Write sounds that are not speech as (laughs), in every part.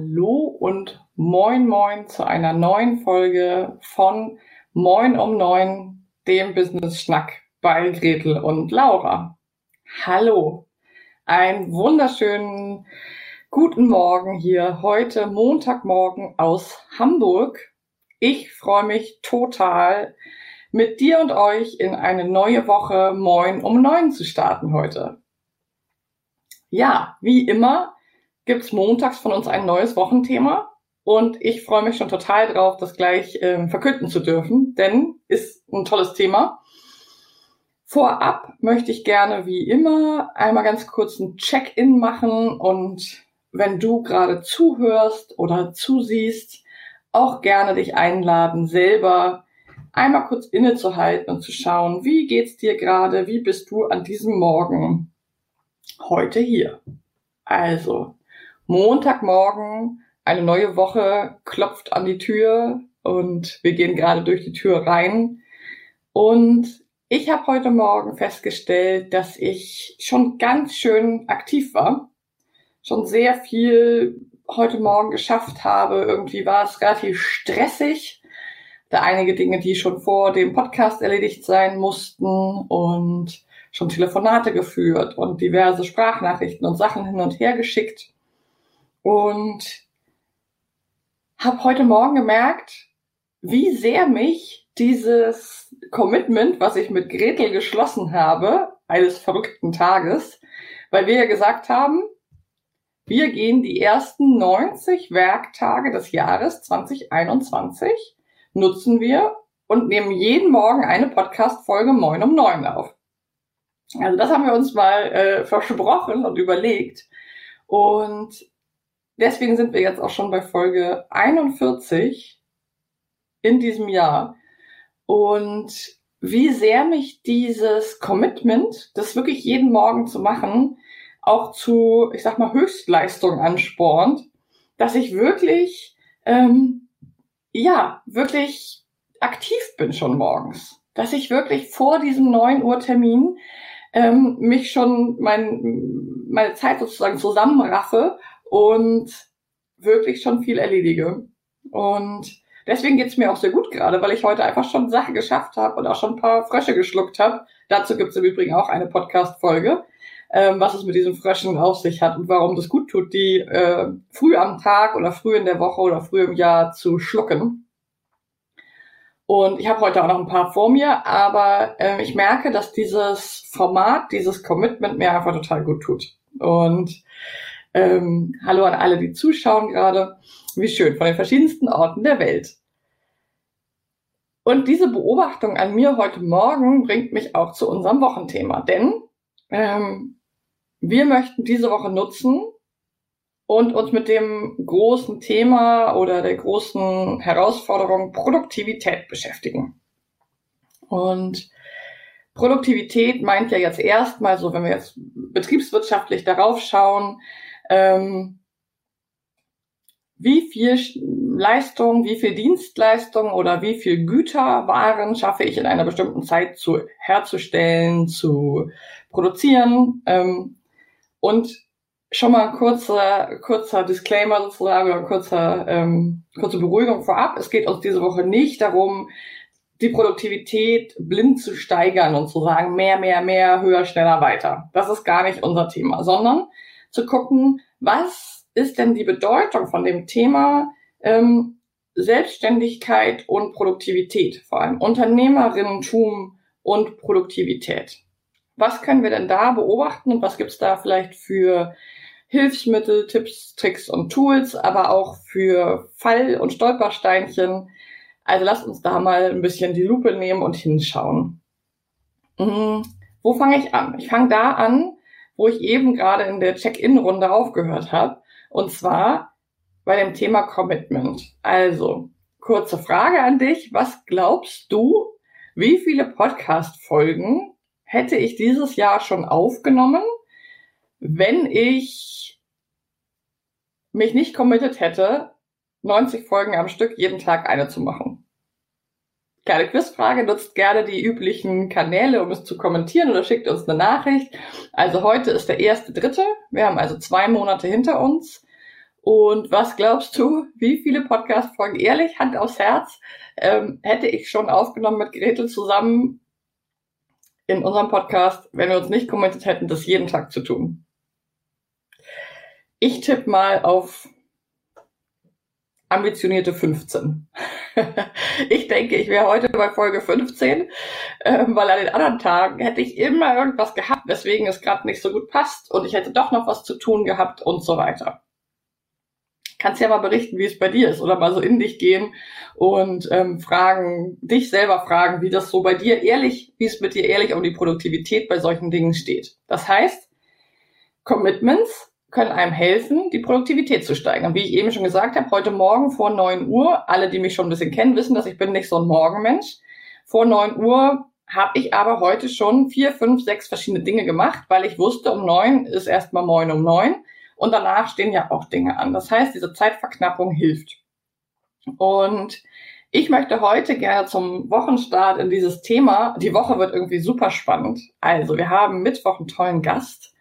Hallo und moin moin zu einer neuen Folge von Moin um neun, dem Business Schnack bei Gretel und Laura. Hallo. Einen wunderschönen Guten Morgen hier heute Montagmorgen aus Hamburg. Ich freue mich total, mit dir und euch in eine neue Woche Moin um neun zu starten heute. Ja, wie immer gibt's montags von uns ein neues Wochenthema und ich freue mich schon total drauf, das gleich ähm, verkünden zu dürfen, denn ist ein tolles Thema. Vorab möchte ich gerne wie immer einmal ganz kurz ein Check-in machen und wenn du gerade zuhörst oder zusiehst, auch gerne dich einladen, selber einmal kurz innezuhalten und zu schauen, wie geht's dir gerade, wie bist du an diesem Morgen heute hier. Also, Montagmorgen, eine neue Woche klopft an die Tür und wir gehen gerade durch die Tür rein. Und ich habe heute Morgen festgestellt, dass ich schon ganz schön aktiv war schon sehr viel heute Morgen geschafft habe. Irgendwie war es relativ stressig. Da einige Dinge, die schon vor dem Podcast erledigt sein mussten und schon Telefonate geführt und diverse Sprachnachrichten und Sachen hin und her geschickt. Und habe heute Morgen gemerkt, wie sehr mich dieses Commitment, was ich mit Gretel geschlossen habe, eines verrückten Tages, weil wir ja gesagt haben, wir gehen die ersten 90 Werktage des Jahres 2021, nutzen wir und nehmen jeden Morgen eine Podcast-Folge Moin um neun auf. Also das haben wir uns mal äh, versprochen und überlegt. Und deswegen sind wir jetzt auch schon bei Folge 41 in diesem Jahr. Und wie sehr mich dieses Commitment, das wirklich jeden Morgen zu machen, auch zu, ich sag mal, Höchstleistung anspornt, dass ich wirklich, ähm, ja, wirklich aktiv bin schon morgens. Dass ich wirklich vor diesem 9 Uhr Termin ähm, mich schon mein, meine Zeit sozusagen zusammenraffe und wirklich schon viel erledige. Und deswegen geht's mir auch sehr gut gerade, weil ich heute einfach schon Sachen geschafft habe und auch schon ein paar Frösche geschluckt habe. Dazu gibt's im Übrigen auch eine Podcast-Folge ähm, was es mit diesen Fröschen auf sich hat und warum das gut tut, die äh, früh am Tag oder früh in der Woche oder früh im Jahr zu schlucken. Und ich habe heute auch noch ein paar vor mir, aber äh, ich merke, dass dieses Format, dieses Commitment mir einfach total gut tut. Und ähm, hallo an alle, die zuschauen gerade. Wie schön, von den verschiedensten Orten der Welt. Und diese Beobachtung an mir heute Morgen bringt mich auch zu unserem Wochenthema. Denn ähm, wir möchten diese Woche nutzen und uns mit dem großen Thema oder der großen Herausforderung Produktivität beschäftigen. Und Produktivität meint ja jetzt erstmal so, wenn wir jetzt betriebswirtschaftlich darauf schauen, ähm, wie viel Leistung, wie viel Dienstleistung oder wie viel Güterwaren schaffe ich in einer bestimmten Zeit zu herzustellen, zu produzieren. Ähm, und schon mal ein kurzer, kurzer Disclaimer sozusagen oder kurzer, ähm, kurze Beruhigung vorab. Es geht uns diese Woche nicht darum, die Produktivität blind zu steigern und zu sagen, mehr, mehr, mehr, höher, schneller, weiter. Das ist gar nicht unser Thema, sondern zu gucken, was ist denn die Bedeutung von dem Thema, ähm, Selbstständigkeit und Produktivität, vor allem Unternehmerinnentum und Produktivität. Was können wir denn da beobachten und was gibt's da vielleicht für Hilfsmittel, Tipps, Tricks und Tools, aber auch für Fall- und Stolpersteinchen. Also lasst uns da mal ein bisschen die Lupe nehmen und hinschauen. Mhm. Wo fange ich an? Ich fange da an, wo ich eben gerade in der Check-in-Runde aufgehört habe. Und zwar bei dem Thema Commitment. Also, kurze Frage an dich. Was glaubst du, wie viele Podcast-Folgen hätte ich dieses Jahr schon aufgenommen, wenn ich mich nicht committed hätte, 90 Folgen am Stück jeden Tag eine zu machen. Kleine Quizfrage, nutzt gerne die üblichen Kanäle, um es zu kommentieren oder schickt uns eine Nachricht. Also heute ist der erste dritte. Wir haben also zwei Monate hinter uns. Und was glaubst du, wie viele Podcast-Folgen, ehrlich, Hand aufs Herz, ähm, hätte ich schon aufgenommen mit Gretel zusammen in unserem Podcast, wenn wir uns nicht committed hätten, das jeden Tag zu tun? Ich tippe mal auf ambitionierte 15. (laughs) ich denke, ich wäre heute bei Folge 15, äh, weil an den anderen Tagen hätte ich immer irgendwas gehabt, weswegen es gerade nicht so gut passt und ich hätte doch noch was zu tun gehabt und so weiter kannst ja mal berichten, wie es bei dir ist oder mal so in dich gehen und ähm, fragen, dich selber fragen, wie das so bei dir ehrlich, wie es mit dir ehrlich um die Produktivität bei solchen Dingen steht. Das heißt, Commitments können einem helfen, die Produktivität zu steigern. Wie ich eben schon gesagt habe, heute Morgen vor neun Uhr, alle, die mich schon ein bisschen kennen, wissen, dass ich bin nicht so ein Morgenmensch. Vor neun Uhr habe ich aber heute schon vier, fünf, sechs verschiedene Dinge gemacht, weil ich wusste, um neun ist erstmal moin um neun. Und danach stehen ja auch Dinge an. Das heißt, diese Zeitverknappung hilft. Und ich möchte heute gerne zum Wochenstart in dieses Thema. Die Woche wird irgendwie super spannend. Also, wir haben Mittwoch einen tollen Gast.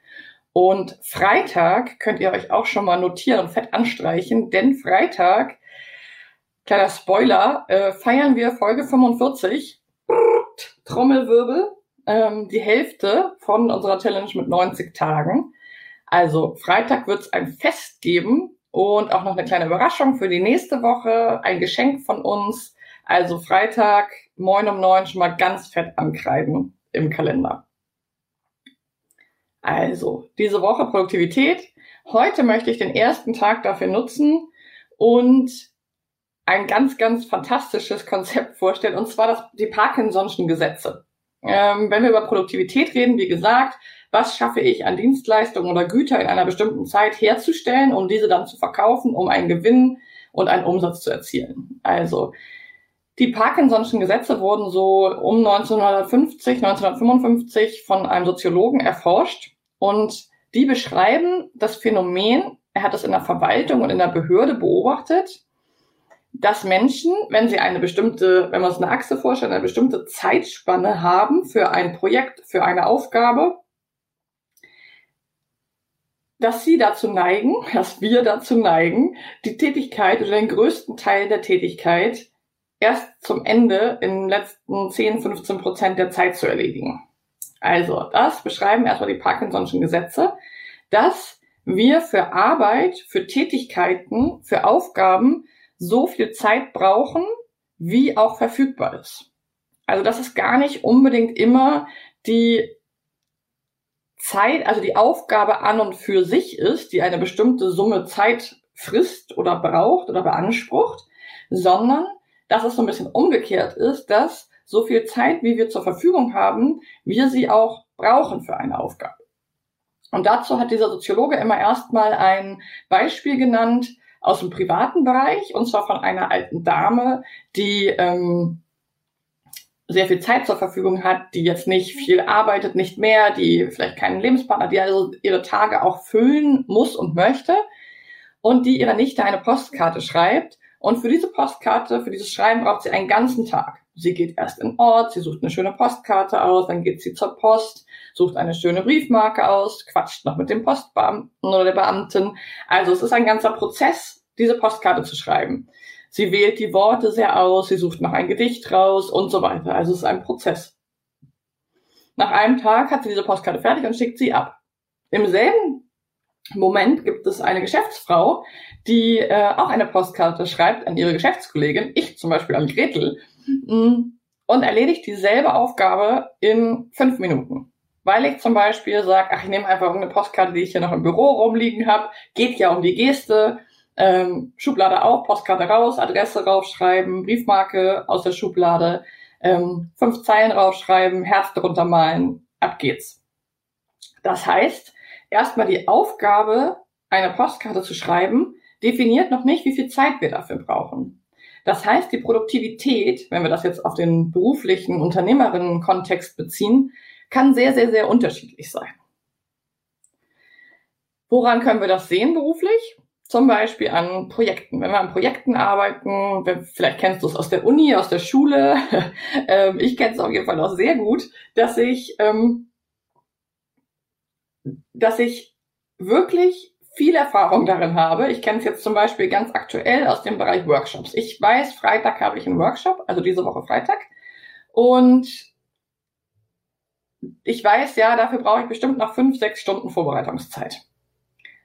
Und Freitag könnt ihr euch auch schon mal notieren und fett anstreichen, denn Freitag, kleiner Spoiler, äh, feiern wir Folge 45. Trommelwirbel, ähm, die Hälfte von unserer Challenge mit 90 Tagen. Also Freitag wird es ein Fest geben und auch noch eine kleine Überraschung für die nächste Woche, ein Geschenk von uns. Also Freitag, moin um neun schon mal ganz fett ankreiden im Kalender. Also, diese Woche Produktivität. Heute möchte ich den ersten Tag dafür nutzen und ein ganz, ganz fantastisches Konzept vorstellen, und zwar das, die Parkinson'schen Gesetze. Ähm, wenn wir über Produktivität reden, wie gesagt, was schaffe ich an Dienstleistungen oder Güter in einer bestimmten Zeit herzustellen, um diese dann zu verkaufen, um einen Gewinn und einen Umsatz zu erzielen. Also die Parkinson'schen Gesetze wurden so um 1950, 1955 von einem Soziologen erforscht. Und die beschreiben das Phänomen, er hat es in der Verwaltung und in der Behörde beobachtet, dass Menschen, wenn sie eine bestimmte, wenn man es eine Achse vorstellt, eine bestimmte Zeitspanne haben für ein Projekt, für eine Aufgabe, dass sie dazu neigen, (laughs) dass wir dazu neigen, die Tätigkeit oder den größten Teil der Tätigkeit erst zum Ende in den letzten 10, 15 Prozent der Zeit zu erledigen. Also, das beschreiben erstmal die Parkinson'schen Gesetze, dass wir für Arbeit, für Tätigkeiten, für Aufgaben so viel Zeit brauchen, wie auch verfügbar ist. Also, dass es gar nicht unbedingt immer die Zeit, also die Aufgabe an und für sich ist, die eine bestimmte Summe Zeit frisst oder braucht oder beansprucht, sondern dass es so ein bisschen umgekehrt ist, dass so viel Zeit, wie wir zur Verfügung haben, wir sie auch brauchen für eine Aufgabe. Und dazu hat dieser Soziologe immer erstmal ein Beispiel genannt aus dem privaten Bereich, und zwar von einer alten Dame, die ähm, sehr viel Zeit zur Verfügung hat, die jetzt nicht viel arbeitet, nicht mehr, die vielleicht keinen Lebenspartner, die also ihre Tage auch füllen muss und möchte und die ihrer Nichte eine Postkarte schreibt. Und für diese Postkarte, für dieses Schreiben braucht sie einen ganzen Tag. Sie geht erst in Ort, sie sucht eine schöne Postkarte aus, dann geht sie zur Post, sucht eine schöne Briefmarke aus, quatscht noch mit dem Postbeamten oder der Beamtin. Also es ist ein ganzer Prozess, diese Postkarte zu schreiben. Sie wählt die Worte sehr aus, sie sucht noch ein Gedicht raus und so weiter. Also es ist ein Prozess. Nach einem Tag hat sie diese Postkarte fertig und schickt sie ab. Im selben Moment gibt es eine Geschäftsfrau, die äh, auch eine Postkarte schreibt an ihre Geschäftskollegin, ich zum Beispiel an Gretel, mm, und erledigt dieselbe Aufgabe in fünf Minuten. Weil ich zum Beispiel sage, ach, ich nehme einfach irgendeine Postkarte, die ich hier noch im Büro rumliegen habe, geht ja um die Geste, ähm, Schublade auf, Postkarte raus, Adresse raufschreiben, Briefmarke aus der Schublade, ähm, fünf Zeilen raufschreiben, Herz drunter malen, ab geht's. Das heißt, erstmal die Aufgabe, eine Postkarte zu schreiben, definiert noch nicht, wie viel Zeit wir dafür brauchen. Das heißt, die Produktivität, wenn wir das jetzt auf den beruflichen Unternehmerinnen-Kontext beziehen, kann sehr, sehr, sehr unterschiedlich sein. Woran können wir das sehen beruflich? Zum Beispiel an Projekten. Wenn wir an Projekten arbeiten, vielleicht kennst du es aus der Uni, aus der Schule. (laughs) Ähm, ich kenne es auf jeden Fall auch sehr gut, dass ich, ähm, dass ich wirklich viel Erfahrung darin habe. Ich kenne es jetzt zum Beispiel ganz aktuell aus dem Bereich Workshops. Ich weiß, Freitag habe ich einen Workshop, also diese Woche Freitag. Und ich weiß, ja, dafür brauche ich bestimmt noch fünf, sechs Stunden Vorbereitungszeit.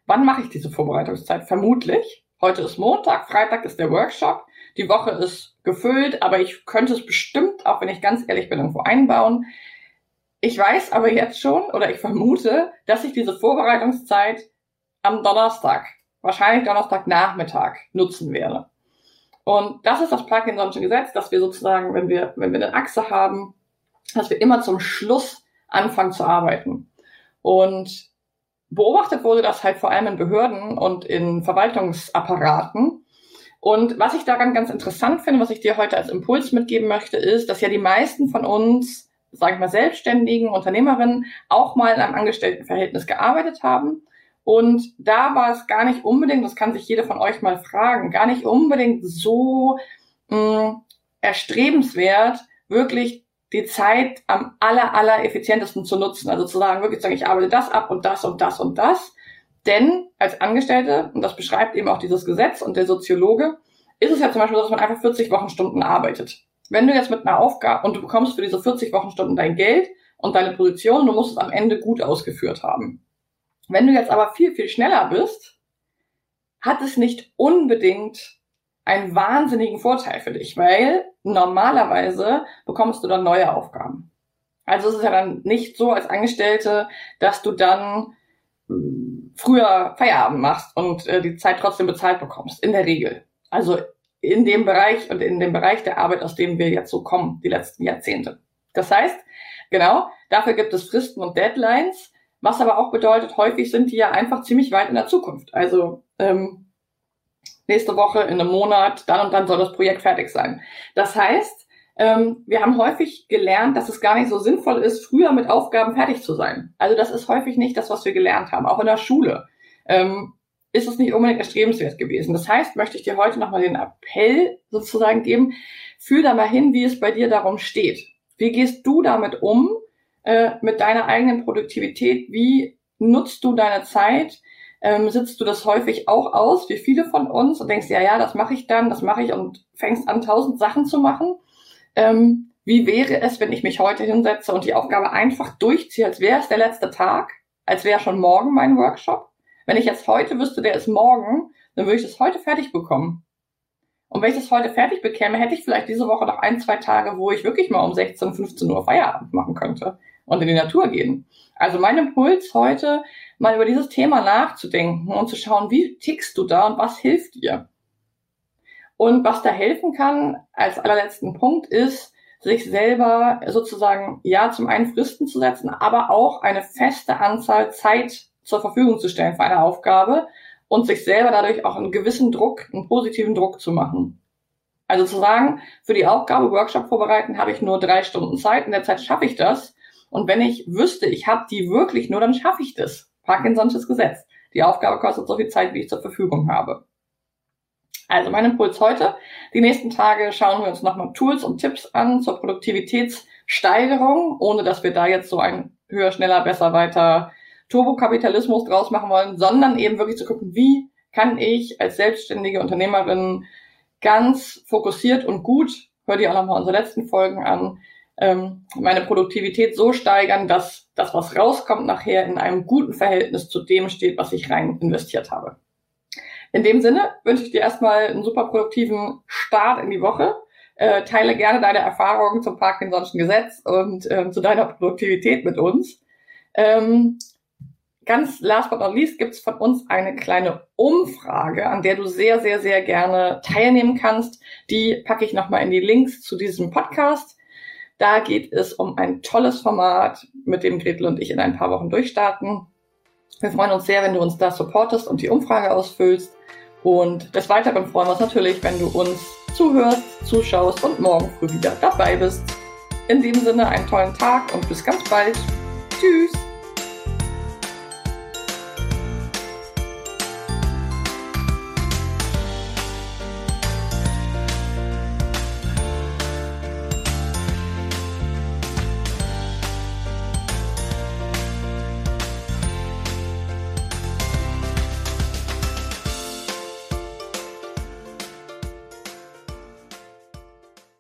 Wann mache ich diese Vorbereitungszeit? Vermutlich. Heute ist Montag, Freitag ist der Workshop. Die Woche ist gefüllt, aber ich könnte es bestimmt, auch wenn ich ganz ehrlich bin, irgendwo einbauen. Ich weiß aber jetzt schon oder ich vermute, dass ich diese Vorbereitungszeit am Donnerstag, wahrscheinlich Donnerstagnachmittag nutzen werde. Und das ist das Parkinson'sche Gesetz, dass wir sozusagen, wenn wir, wenn wir eine Achse haben, dass wir immer zum Schluss anfangen zu arbeiten. Und beobachtet wurde das halt vor allem in Behörden und in Verwaltungsapparaten. Und was ich daran ganz interessant finde, was ich dir heute als Impuls mitgeben möchte, ist, dass ja die meisten von uns, sage ich mal, selbstständigen Unternehmerinnen auch mal in einem Angestelltenverhältnis gearbeitet haben. Und da war es gar nicht unbedingt, das kann sich jeder von euch mal fragen, gar nicht unbedingt so mh, mm, erstrebenswert, wirklich die Zeit am aller, aller effizientesten zu nutzen. Also zu sagen, wirklich zu sagen, ich arbeite das ab und das und das und das. Denn als Angestellte, und das beschreibt eben auch dieses Gesetz und der Soziologe, ist es ja zum Beispiel so, dass man einfach 40 Wochenstunden arbeitet. Wenn du jetzt mit einer Aufgabe und du bekommst für diese 40 Wochenstunden dein Geld und deine Position, du musst es am Ende gut ausgeführt haben. Wenn du jetzt aber viel, viel schneller bist, hat es nicht unbedingt einen wahnsinnigen Vorteil für dich, weil normalerweise bekommst du dann neue Aufgaben. Also es ist ja dann nicht so als Angestellte, dass du dann hm, früher Feierabend machst und äh, die Zeit trotzdem bezahlt bekommst, in der Regel. Also in dem Bereich und in dem Bereich der Arbeit, aus dem wir jetzt so kommen, die letzten Jahrzehnte. Das heißt, genau, dafür gibt es Fristen und Deadlines, was aber auch bedeutet, häufig sind die ja einfach ziemlich weit in der Zukunft. Also ähm, nächste Woche, in einem Monat, dann und dann soll das Projekt fertig sein. Das heißt, ähm, wir haben häufig gelernt, dass es gar nicht so sinnvoll ist, früher mit Aufgaben fertig zu sein. Also das ist häufig nicht das, was wir gelernt haben. Auch in der Schule ähm, ist es nicht unbedingt erstrebenswert gewesen. Das heißt, möchte ich dir heute nochmal den Appell sozusagen geben, fühl da mal hin, wie es bei dir darum steht. Wie gehst du damit um, äh, mit deiner eigenen Produktivität? Wie nutzt du deine Zeit? ähm, sitzt du das häufig auch aus, wie viele von uns, und denkst, ja, ja, das mache ich dann, das mache ich und fängst an, tausend Sachen zu machen. Ähm, wie wäre es, wenn ich mich heute hinsetze und die Aufgabe einfach durchziehe, als wäre es der letzte Tag, als wäre schon morgen mein Workshop? Wenn ich jetzt heute wüsste, der ist morgen, dann würde ich das heute fertig bekommen. Und wenn ich das heute fertig bekäme, hätte ich vielleicht diese Woche noch ein, zwei Tage, wo ich wirklich mal um 16, 15 Uhr Feierabend machen könnte und in die Natur gehen. Also mein Impuls heute, mal über dieses Thema nachzudenken und zu schauen, wie tickst du da und was hilft dir. Und was da helfen kann, als allerletzten Punkt, ist, sich selber sozusagen, ja, zum einen Fristen zu setzen, aber auch eine feste Anzahl Zeit zur Verfügung zu stellen für eine Aufgabe und sich selber dadurch auch einen gewissen Druck, einen positiven Druck zu machen. Also zu sagen, für die Aufgabe Workshop vorbereiten habe ich nur drei Stunden Zeit, in der Zeit schaffe ich das. Und wenn ich wüsste, ich habe die wirklich nur, dann schaffe ich das. Parkinson'sches Gesetz. Die Aufgabe kostet so viel Zeit, wie ich zur Verfügung habe. Also mein Impuls heute. Die nächsten Tage schauen wir uns nochmal Tools und Tipps an zur Produktivitätssteigerung, ohne dass wir da jetzt so ein höher, schneller, besser, weiter Turbokapitalismus draus machen wollen, sondern eben wirklich zu gucken, wie kann ich als selbstständige Unternehmerin ganz fokussiert und gut, hör dir auch nochmal unsere letzten Folgen an, ähm, meine Produktivität so steigern, dass das, was rauskommt, nachher in einem guten Verhältnis zu dem steht, was ich rein investiert habe. In dem Sinne wünsche ich dir erstmal einen super produktiven Start in die Woche. Äh, teile gerne deine Erfahrungen zum Parkinson'schen Gesetz und äh, zu deiner Produktivität mit uns. Ähm, ganz last but not least gibt es von uns eine kleine Umfrage, an der du sehr, sehr, sehr gerne teilnehmen kannst. Die packe ich nochmal in die Links zu diesem Podcast. Da geht es um ein tolles Format, mit dem Gretel und ich in ein paar Wochen durchstarten. Wir freuen uns sehr, wenn du uns da supportest und die Umfrage ausfüllst. Und des Weiteren freuen wir uns natürlich, wenn du uns zuhörst, zuschaust und morgen früh wieder dabei bist. In dem Sinne einen tollen Tag und bis ganz bald. Tschüss!